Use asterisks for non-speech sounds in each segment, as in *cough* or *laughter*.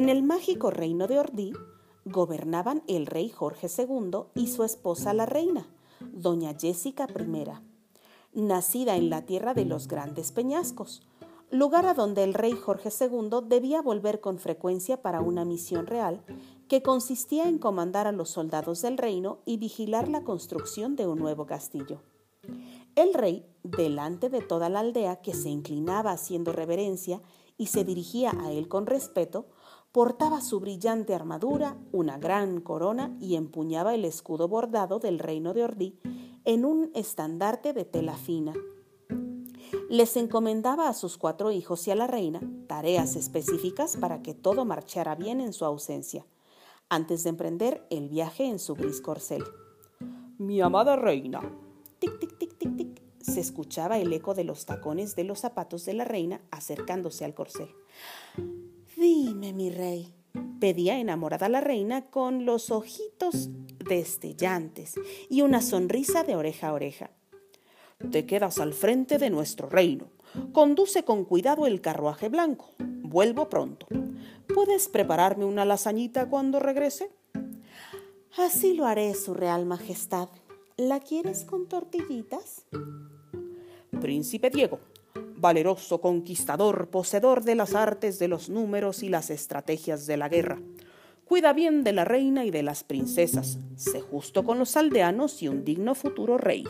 En el mágico reino de Ordí gobernaban el rey Jorge II y su esposa la reina, doña Jessica I, nacida en la tierra de los grandes peñascos, lugar a donde el rey Jorge II debía volver con frecuencia para una misión real que consistía en comandar a los soldados del reino y vigilar la construcción de un nuevo castillo. El rey, delante de toda la aldea que se inclinaba haciendo reverencia y se dirigía a él con respeto, portaba su brillante armadura, una gran corona y empuñaba el escudo bordado del reino de Ordí en un estandarte de tela fina. Les encomendaba a sus cuatro hijos y a la reina tareas específicas para que todo marchara bien en su ausencia, antes de emprender el viaje en su gris corcel. Mi amada reina. Tic, tic, tic, tic, tic. Se escuchaba el eco de los tacones de los zapatos de la reina acercándose al corcel. Dime, mi rey, pedía enamorada la reina con los ojitos destellantes y una sonrisa de oreja a oreja. Te quedas al frente de nuestro reino. Conduce con cuidado el carruaje blanco. Vuelvo pronto. ¿Puedes prepararme una lasañita cuando regrese? Así lo haré, Su Real Majestad. ¿La quieres con tortillitas? Príncipe Diego, valeroso conquistador, poseedor de las artes de los números y las estrategias de la guerra. Cuida bien de la reina y de las princesas, sé justo con los aldeanos y un digno futuro rey.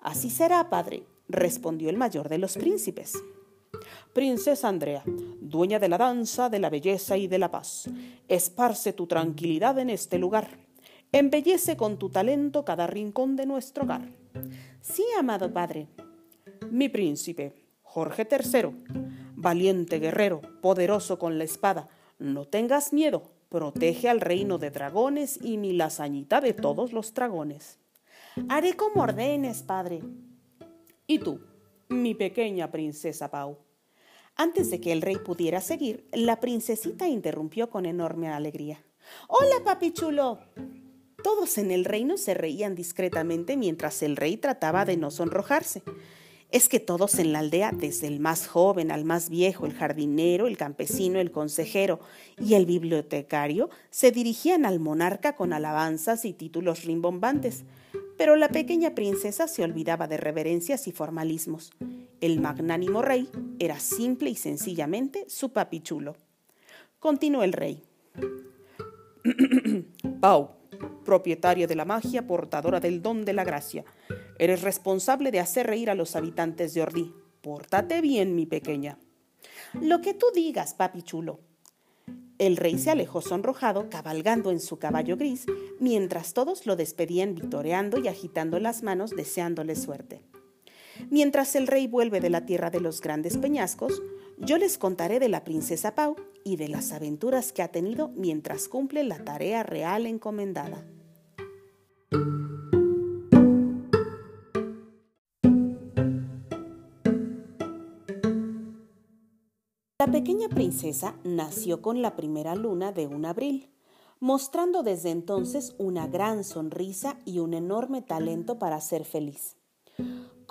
Así será, padre, respondió el mayor de los príncipes. Princesa Andrea, dueña de la danza, de la belleza y de la paz, esparce tu tranquilidad en este lugar. Embellece con tu talento cada rincón de nuestro hogar. Sí, amado padre, mi príncipe, Jorge III, valiente guerrero, poderoso con la espada, no tengas miedo, protege al reino de dragones y mi lasañita de todos los dragones. Haré como ordenes, padre. ¿Y tú, mi pequeña princesa Pau? Antes de que el rey pudiera seguir, la princesita interrumpió con enorme alegría. ¡Hola, papi chulo! Todos en el reino se reían discretamente mientras el rey trataba de no sonrojarse es que todos en la aldea, desde el más joven al más viejo, el jardinero, el campesino, el consejero y el bibliotecario, se dirigían al monarca con alabanzas y títulos rimbombantes. Pero la pequeña princesa se olvidaba de reverencias y formalismos. El magnánimo rey era simple y sencillamente su papichulo. Continuó el rey. *clears throat* Pau, propietaria de la magia, portadora del don de la gracia. Eres responsable de hacer reír a los habitantes de Ordí. Pórtate bien, mi pequeña. Lo que tú digas, papi chulo. El rey se alejó sonrojado, cabalgando en su caballo gris, mientras todos lo despedían vitoreando y agitando las manos, deseándole suerte. Mientras el rey vuelve de la tierra de los grandes peñascos, yo les contaré de la princesa Pau y de las aventuras que ha tenido mientras cumple la tarea real encomendada. La pequeña princesa nació con la primera luna de un abril, mostrando desde entonces una gran sonrisa y un enorme talento para ser feliz.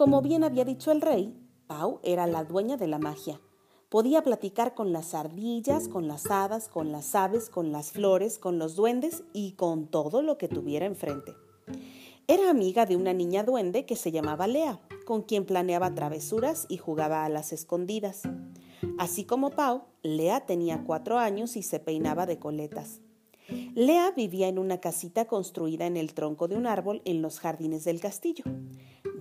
Como bien había dicho el rey, Pau era la dueña de la magia. Podía platicar con las ardillas, con las hadas, con las aves, con las flores, con los duendes y con todo lo que tuviera enfrente. Era amiga de una niña duende que se llamaba Lea, con quien planeaba travesuras y jugaba a las escondidas. Así como Pau, Lea tenía cuatro años y se peinaba de coletas. Lea vivía en una casita construida en el tronco de un árbol en los jardines del castillo.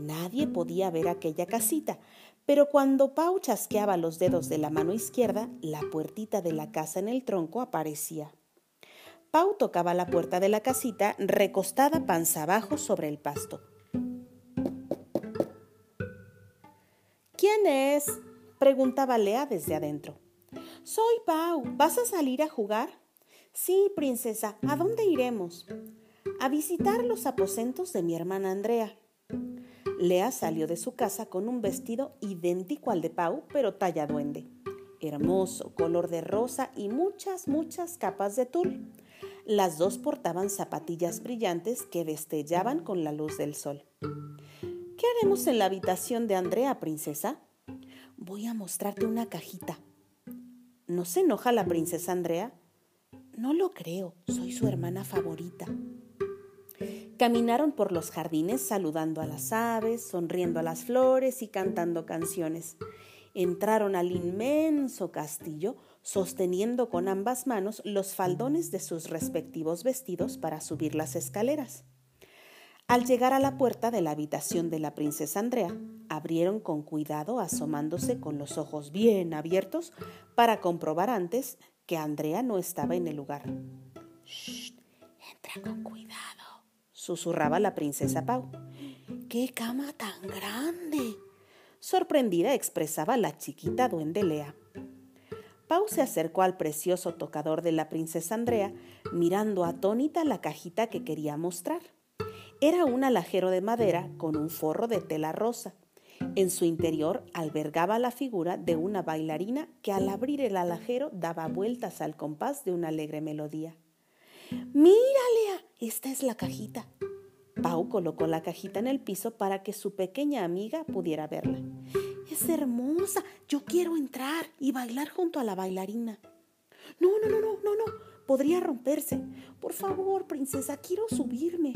Nadie podía ver aquella casita, pero cuando Pau chasqueaba los dedos de la mano izquierda, la puertita de la casa en el tronco aparecía. Pau tocaba la puerta de la casita recostada panza abajo sobre el pasto. ¿Quién es? preguntaba Lea desde adentro. Soy Pau. ¿Vas a salir a jugar? Sí, princesa. ¿A dónde iremos? A visitar los aposentos de mi hermana Andrea. Lea salió de su casa con un vestido idéntico al de Pau, pero talla duende. Hermoso, color de rosa y muchas, muchas capas de tul. Las dos portaban zapatillas brillantes que destellaban con la luz del sol. ¿Qué haremos en la habitación de Andrea, princesa? Voy a mostrarte una cajita. ¿No se enoja la princesa Andrea? No lo creo, soy su hermana favorita. Caminaron por los jardines saludando a las aves, sonriendo a las flores y cantando canciones. Entraron al inmenso castillo sosteniendo con ambas manos los faldones de sus respectivos vestidos para subir las escaleras. Al llegar a la puerta de la habitación de la princesa Andrea, abrieron con cuidado asomándose con los ojos bien abiertos para comprobar antes que Andrea no estaba en el lugar. Shh, entra con cuidado, susurraba la princesa Pau. ¡Qué cama tan grande! Sorprendida expresaba la chiquita duende Lea. Pau se acercó al precioso tocador de la princesa Andrea, mirando atónita la cajita que quería mostrar. Era un alajero de madera con un forro de tela rosa. En su interior albergaba la figura de una bailarina que al abrir el alajero daba vueltas al compás de una alegre melodía. Mírale, esta es la cajita. Pau colocó la cajita en el piso para que su pequeña amiga pudiera verla. Es hermosa. Yo quiero entrar y bailar junto a la bailarina. No, no, no, no, no, no. Podría romperse. Por favor, princesa, quiero subirme.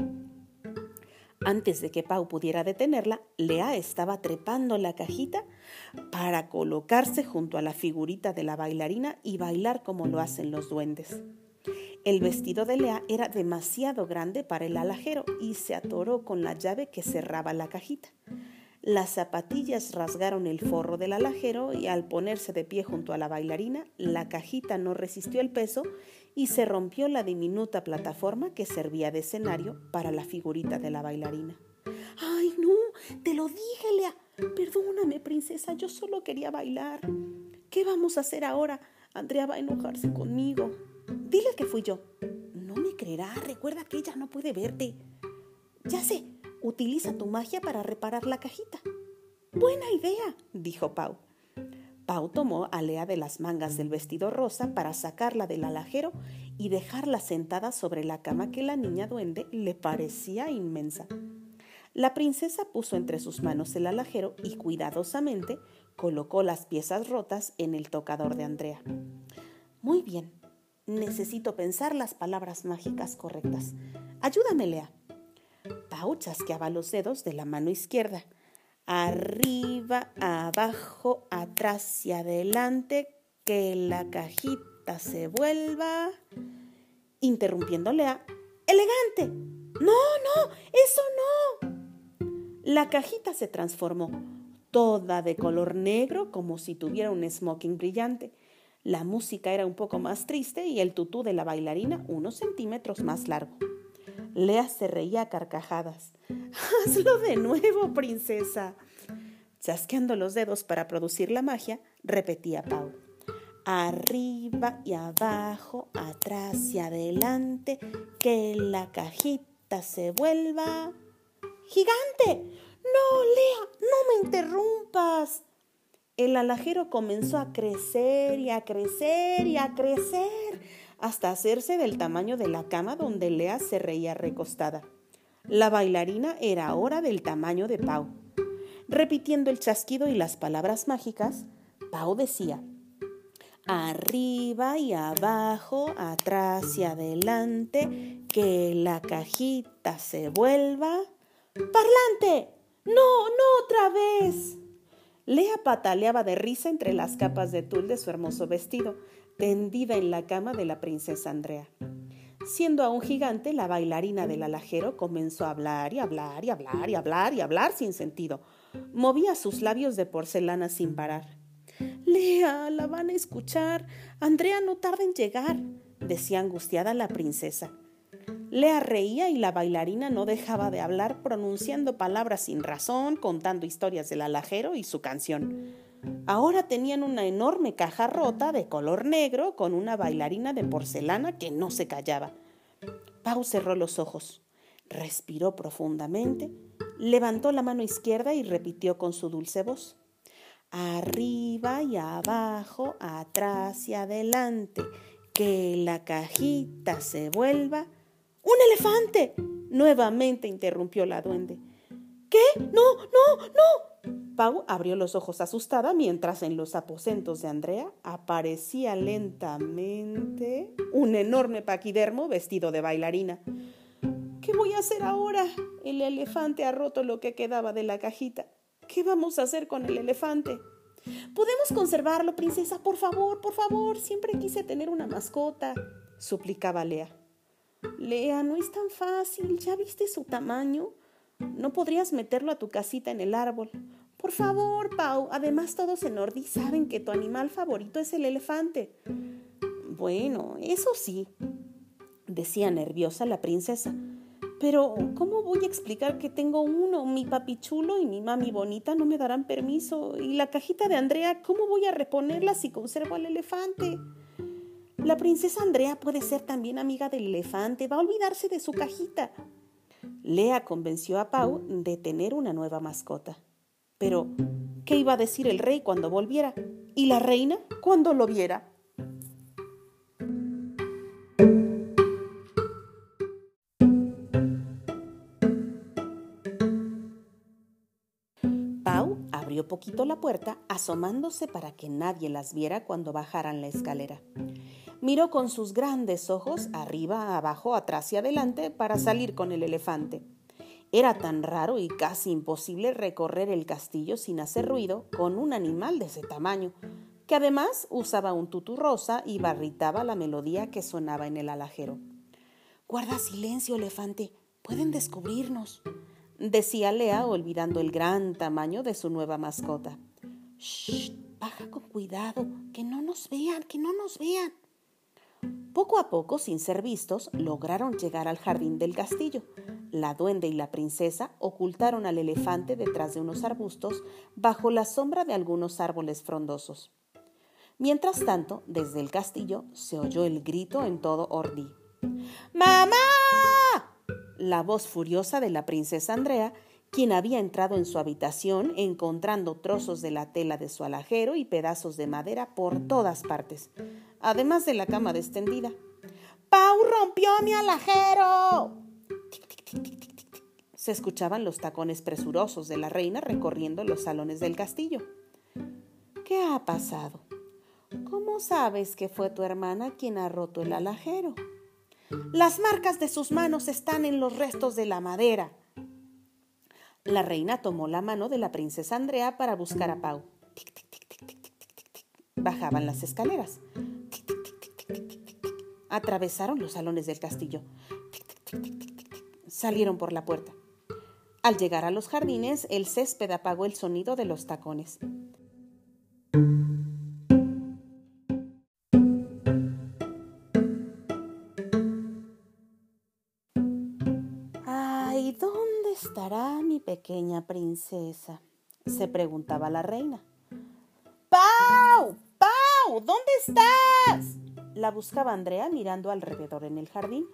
Antes de que Pau pudiera detenerla, Lea estaba trepando la cajita para colocarse junto a la figurita de la bailarina y bailar como lo hacen los duendes. El vestido de Lea era demasiado grande para el alajero y se atoró con la llave que cerraba la cajita. Las zapatillas rasgaron el forro del alajero y al ponerse de pie junto a la bailarina, la cajita no resistió el peso y se rompió la diminuta plataforma que servía de escenario para la figurita de la bailarina. ¡Ay, no! Te lo dije, Lea. Perdóname, princesa, yo solo quería bailar. ¿Qué vamos a hacer ahora? Andrea va a enojarse conmigo. Dile que fui yo. No me creerá. Recuerda que ella no puede verte. Ya sé, Utiliza tu magia para reparar la cajita. Buena idea, dijo Pau. Pau tomó a Lea de las mangas del vestido rosa para sacarla del alajero y dejarla sentada sobre la cama que la niña duende le parecía inmensa. La princesa puso entre sus manos el alajero y cuidadosamente colocó las piezas rotas en el tocador de Andrea. Muy bien, necesito pensar las palabras mágicas correctas. Ayúdame, Lea. Pau chasqueaba los dedos de la mano izquierda. Arriba, abajo, atrás y adelante, que la cajita se vuelva. Interrumpiéndole a... ¡Elegante! No, no, eso no. La cajita se transformó, toda de color negro, como si tuviera un smoking brillante. La música era un poco más triste y el tutú de la bailarina unos centímetros más largo. Lea se reía a carcajadas. *laughs* Hazlo de nuevo, princesa. Chasqueando los dedos para producir la magia, repetía Pau. Arriba y abajo, atrás y adelante, que la cajita se vuelva. ¡Gigante! No, Lea, no me interrumpas. El alajero comenzó a crecer y a crecer y a crecer hasta hacerse del tamaño de la cama donde Lea se reía recostada. La bailarina era ahora del tamaño de Pau. Repitiendo el chasquido y las palabras mágicas, Pau decía, Arriba y abajo, atrás y adelante, que la cajita se vuelva. ¡Parlante! ¡No, no otra vez! Lea pataleaba de risa entre las capas de tul de su hermoso vestido, tendida en la cama de la princesa Andrea. Siendo aún gigante, la bailarina del alajero comenzó a hablar y hablar y hablar y hablar y hablar sin sentido. Movía sus labios de porcelana sin parar. Lea, la van a escuchar. Andrea no tarda en llegar, decía angustiada la princesa. Lea reía y la bailarina no dejaba de hablar pronunciando palabras sin razón, contando historias del alajero y su canción. Ahora tenían una enorme caja rota de color negro con una bailarina de porcelana que no se callaba. Pau cerró los ojos, respiró profundamente, levantó la mano izquierda y repitió con su dulce voz. Arriba y abajo, atrás y adelante, que la cajita se vuelva. ¡Un elefante! Nuevamente interrumpió la duende. ¿Qué? No, no, no. Pau abrió los ojos asustada mientras en los aposentos de Andrea aparecía lentamente un enorme paquidermo vestido de bailarina. ¿Qué voy a hacer ahora? El elefante ha roto lo que quedaba de la cajita. ¿Qué vamos a hacer con el elefante? Podemos conservarlo, princesa, por favor, por favor. Siempre quise tener una mascota, suplicaba Lea. Lea, no es tan fácil. ¿Ya viste su tamaño? No podrías meterlo a tu casita en el árbol. Por favor, Pau. Además, todos en Ordi saben que tu animal favorito es el elefante. Bueno, eso sí, decía nerviosa la princesa. Pero, ¿cómo voy a explicar que tengo uno? Mi papi chulo y mi mami bonita no me darán permiso. Y la cajita de Andrea, ¿cómo voy a reponerla si conservo al elefante? La princesa Andrea puede ser también amiga del elefante. Va a olvidarse de su cajita. Lea convenció a Pau de tener una nueva mascota. Pero, ¿qué iba a decir el rey cuando volviera? ¿Y la reina cuando lo viera? Pau abrió poquito la puerta, asomándose para que nadie las viera cuando bajaran la escalera. Miró con sus grandes ojos arriba, abajo, atrás y adelante para salir con el elefante. Era tan raro y casi imposible recorrer el castillo sin hacer ruido con un animal de ese tamaño, que además usaba un tutú rosa y barritaba la melodía que sonaba en el alajero. Guarda silencio, elefante, pueden descubrirnos, decía Lea olvidando el gran tamaño de su nueva mascota. Shh, baja con cuidado, que no nos vean, que no nos vean. Poco a poco, sin ser vistos, lograron llegar al jardín del castillo. La duende y la princesa ocultaron al elefante detrás de unos arbustos bajo la sombra de algunos árboles frondosos. Mientras tanto, desde el castillo se oyó el grito en todo Ordi. ¡Mamá! La voz furiosa de la princesa Andrea, quien había entrado en su habitación encontrando trozos de la tela de su alajero y pedazos de madera por todas partes además de la cama extendida. ¡Pau rompió mi alajero! Se escuchaban los tacones presurosos de la reina recorriendo los salones del castillo. ¿Qué ha pasado? ¿Cómo sabes que fue tu hermana quien ha roto el alajero? Las marcas de sus manos están en los restos de la madera. La reina tomó la mano de la princesa Andrea para buscar a Pau. Bajaban las escaleras. Atravesaron los salones del castillo. Salieron por la puerta. Al llegar a los jardines, el césped apagó el sonido de los tacones. Ay, ¿dónde estará mi pequeña princesa? se preguntaba la reina. ¡Pau! ¡Pau! ¿Dónde estás? La buscaba Andrea mirando alrededor en el jardín.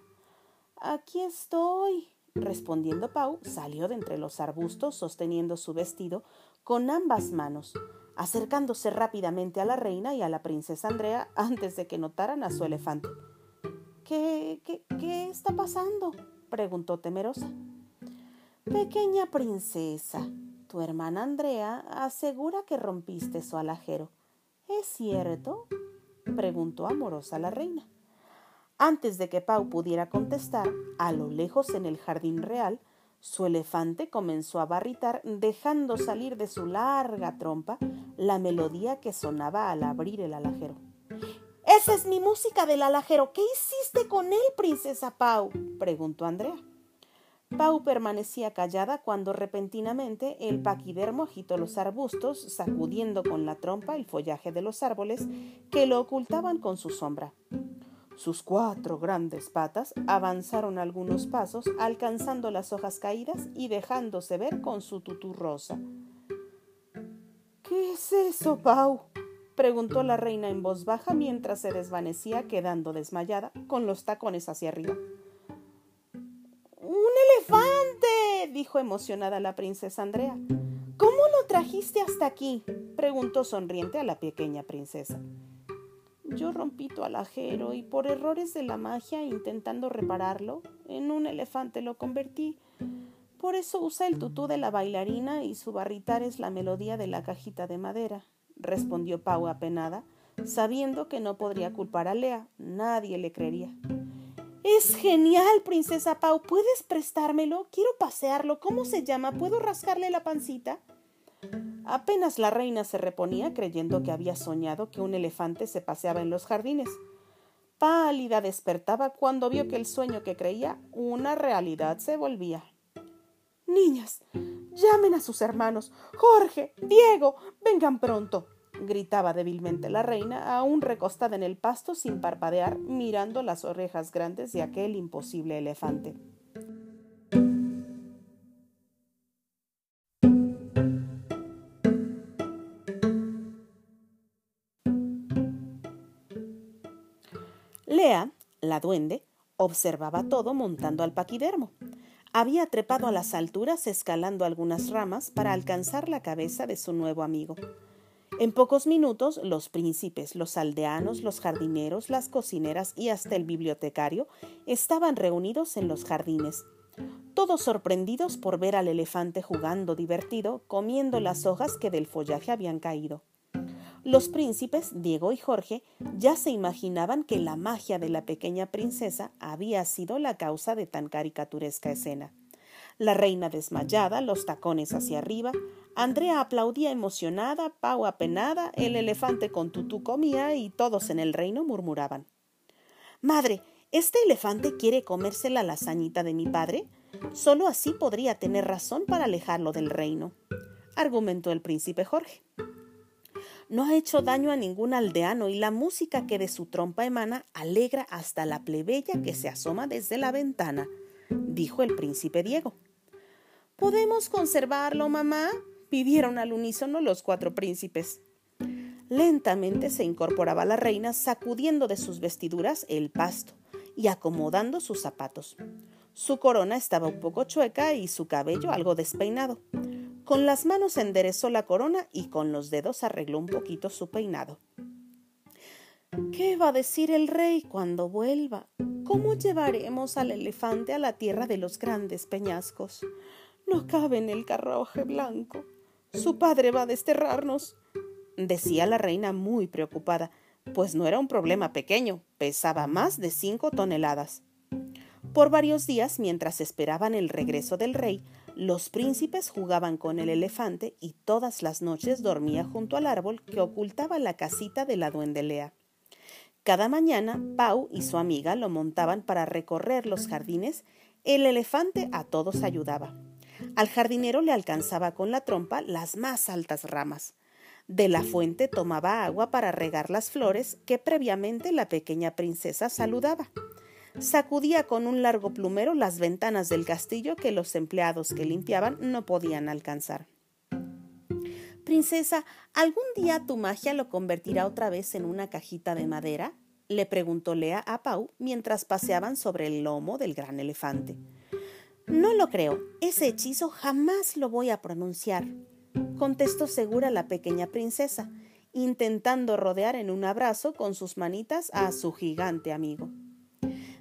Aquí estoy, respondiendo Pau, salió de entre los arbustos sosteniendo su vestido con ambas manos, acercándose rápidamente a la reina y a la princesa Andrea antes de que notaran a su elefante. ¿Qué, qué, qué está pasando? preguntó temerosa. Pequeña princesa, tu hermana Andrea asegura que rompiste su alajero. ¿Es cierto? Preguntó amorosa la reina. Antes de que Pau pudiera contestar, a lo lejos en el jardín real, su elefante comenzó a barritar, dejando salir de su larga trompa la melodía que sonaba al abrir el alajero. Esa es mi música del alajero. ¿Qué hiciste con él, princesa Pau? preguntó Andrea. Pau permanecía callada cuando repentinamente el paquidermo agitó los arbustos, sacudiendo con la trompa el follaje de los árboles que lo ocultaban con su sombra. Sus cuatro grandes patas avanzaron algunos pasos, alcanzando las hojas caídas y dejándose ver con su tutú rosa. ¿Qué es eso, Pau? preguntó la reina en voz baja mientras se desvanecía, quedando desmayada, con los tacones hacia arriba dijo emocionada la princesa Andrea. ¿Cómo lo trajiste hasta aquí? preguntó sonriente a la pequeña princesa. Yo rompí tu alajero y por errores de la magia, intentando repararlo, en un elefante lo convertí. Por eso usa el tutú de la bailarina y su barritar es la melodía de la cajita de madera, respondió Pau apenada, sabiendo que no podría culpar a Lea, nadie le creería. Es genial, princesa Pau. ¿Puedes prestármelo? Quiero pasearlo. ¿Cómo se llama? ¿Puedo rascarle la pancita? Apenas la reina se reponía creyendo que había soñado que un elefante se paseaba en los jardines. Pálida despertaba cuando vio que el sueño que creía una realidad se volvía. Niñas, llamen a sus hermanos. Jorge, Diego, vengan pronto gritaba débilmente la reina, aún recostada en el pasto sin parpadear, mirando las orejas grandes de aquel imposible elefante. Lea, la duende, observaba todo montando al paquidermo. Había trepado a las alturas escalando algunas ramas para alcanzar la cabeza de su nuevo amigo. En pocos minutos, los príncipes, los aldeanos, los jardineros, las cocineras y hasta el bibliotecario estaban reunidos en los jardines, todos sorprendidos por ver al elefante jugando divertido, comiendo las hojas que del follaje habían caído. Los príncipes, Diego y Jorge, ya se imaginaban que la magia de la pequeña princesa había sido la causa de tan caricaturesca escena. La reina desmayada, los tacones hacia arriba, Andrea aplaudía emocionada, Pau apenada, el elefante con tutú comía y todos en el reino murmuraban. Madre, ¿este elefante quiere comerse la lasañita de mi padre? Solo así podría tener razón para alejarlo del reino, argumentó el príncipe Jorge. No ha hecho daño a ningún aldeano y la música que de su trompa emana alegra hasta la plebeya que se asoma desde la ventana, dijo el príncipe Diego. ¿Podemos conservarlo, mamá? pidieron al unísono los cuatro príncipes. Lentamente se incorporaba la reina sacudiendo de sus vestiduras el pasto y acomodando sus zapatos. Su corona estaba un poco chueca y su cabello algo despeinado. Con las manos enderezó la corona y con los dedos arregló un poquito su peinado. ¿Qué va a decir el rey cuando vuelva? ¿Cómo llevaremos al elefante a la tierra de los grandes peñascos? No cabe en el carruaje blanco. Su padre va a desterrarnos, decía la reina muy preocupada, pues no era un problema pequeño, pesaba más de cinco toneladas. Por varios días, mientras esperaban el regreso del rey, los príncipes jugaban con el elefante y todas las noches dormía junto al árbol que ocultaba la casita de la duendelea. Cada mañana, Pau y su amiga lo montaban para recorrer los jardines. El elefante a todos ayudaba. Al jardinero le alcanzaba con la trompa las más altas ramas. De la fuente tomaba agua para regar las flores que previamente la pequeña princesa saludaba. Sacudía con un largo plumero las ventanas del castillo que los empleados que limpiaban no podían alcanzar. Princesa, ¿algún día tu magia lo convertirá otra vez en una cajita de madera? le preguntó Lea a Pau mientras paseaban sobre el lomo del gran elefante. No lo creo. Ese hechizo jamás lo voy a pronunciar, contestó segura la pequeña princesa, intentando rodear en un abrazo con sus manitas a su gigante amigo.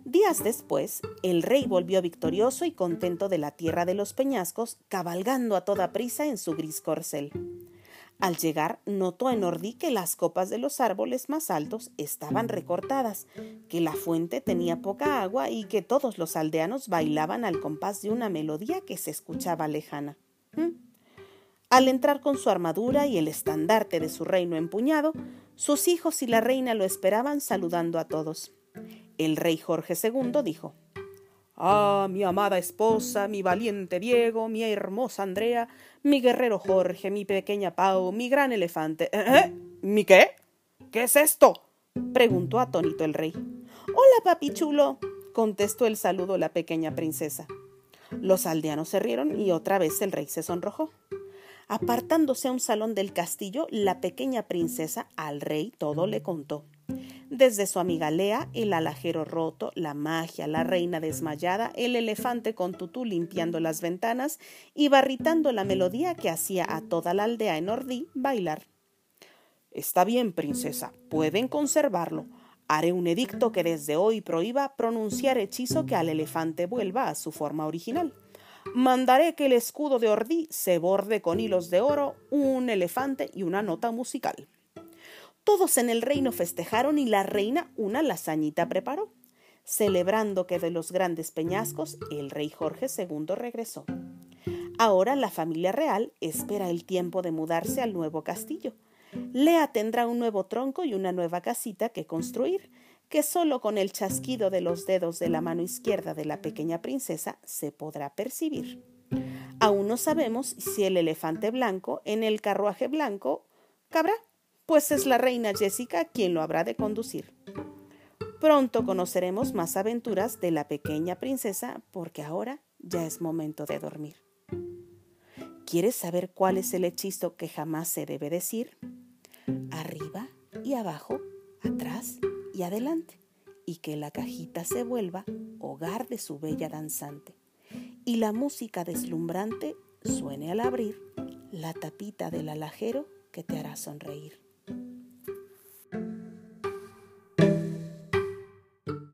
Días después, el rey volvió victorioso y contento de la tierra de los peñascos, cabalgando a toda prisa en su gris corcel. Al llegar, notó en Ordí que las copas de los árboles más altos estaban recortadas, que la fuente tenía poca agua y que todos los aldeanos bailaban al compás de una melodía que se escuchaba lejana. ¿Mm? Al entrar con su armadura y el estandarte de su reino empuñado, sus hijos y la reina lo esperaban saludando a todos. El rey Jorge II dijo Ah, mi amada esposa, mi valiente Diego, mi hermosa Andrea, mi guerrero Jorge, mi pequeña Pau, mi gran elefante. ¿Eh? ¿Eh? ¿Mi qué? ¿Qué es esto? preguntó atónito el rey. Hola, papi chulo, contestó el saludo la pequeña princesa. Los aldeanos se rieron y otra vez el rey se sonrojó. Apartándose a un salón del castillo, la pequeña princesa al rey todo le contó desde su amiga Lea, el alajero roto, la magia, la reina desmayada, el elefante con tutú limpiando las ventanas y barritando la melodía que hacía a toda la aldea en Ordí bailar. Está bien, princesa, pueden conservarlo. Haré un edicto que desde hoy prohíba pronunciar hechizo que al elefante vuelva a su forma original. mandaré que el escudo de Ordí se borde con hilos de oro, un elefante y una nota musical. Todos en el reino festejaron y la reina una lasañita preparó, celebrando que de los grandes peñascos el rey Jorge II regresó. Ahora la familia real espera el tiempo de mudarse al nuevo castillo. Lea tendrá un nuevo tronco y una nueva casita que construir, que solo con el chasquido de los dedos de la mano izquierda de la pequeña princesa se podrá percibir. Aún no sabemos si el elefante blanco en el carruaje blanco cabrá, pues es la reina Jessica quien lo habrá de conducir. Pronto conoceremos más aventuras de la pequeña princesa porque ahora ya es momento de dormir. ¿Quieres saber cuál es el hechizo que jamás se debe decir? Arriba y abajo, atrás y adelante, y que la cajita se vuelva hogar de su bella danzante, y la música deslumbrante suene al abrir la tapita del alajero que te hará sonreír.